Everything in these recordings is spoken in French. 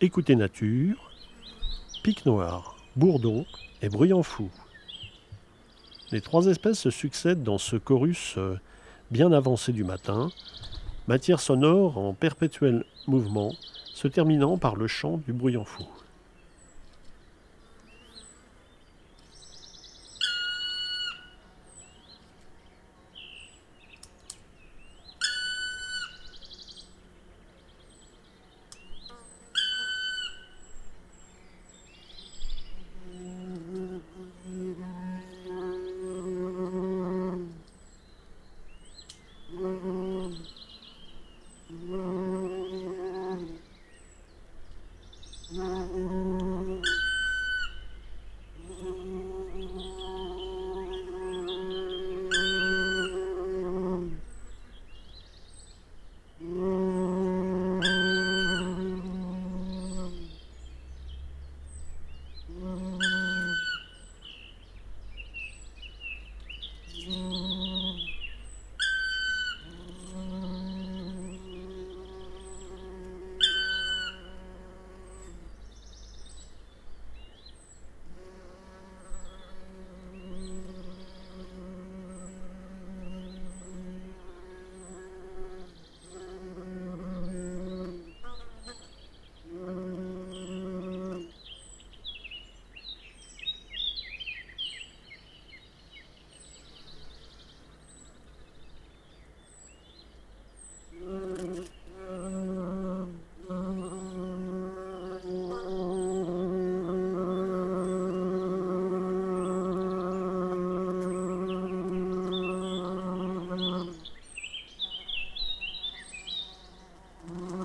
Écoutez Nature, Pic Noir, Bourdon et Bruyant Fou. Les trois espèces se succèdent dans ce chorus euh, bien avancé du matin, matière sonore en perpétuel mouvement, se terminant par le chant du bruyant fou. Mm-hmm. Mm-hmm.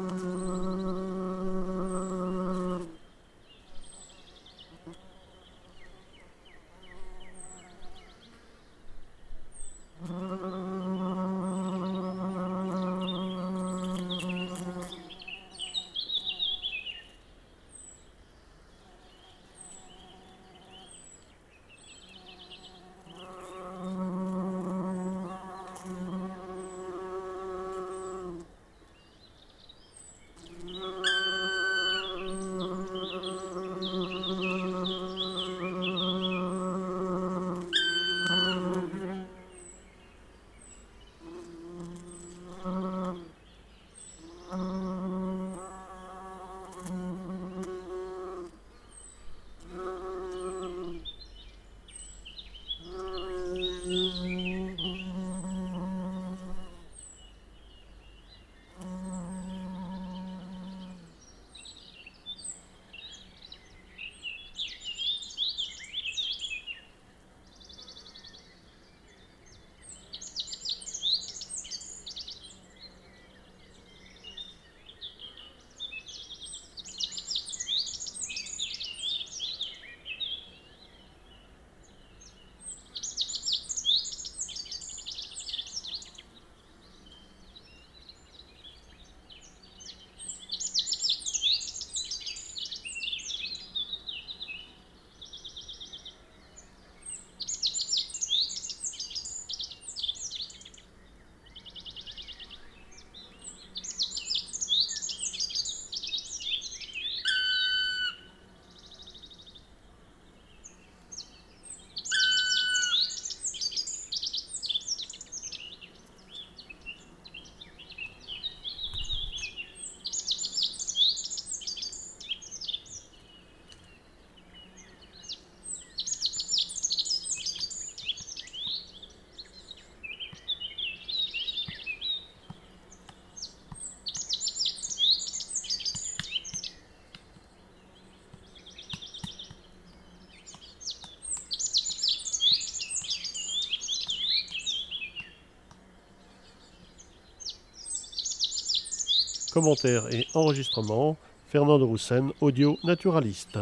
Commentaires et enregistrements, Fernand de Roussen, audio naturaliste.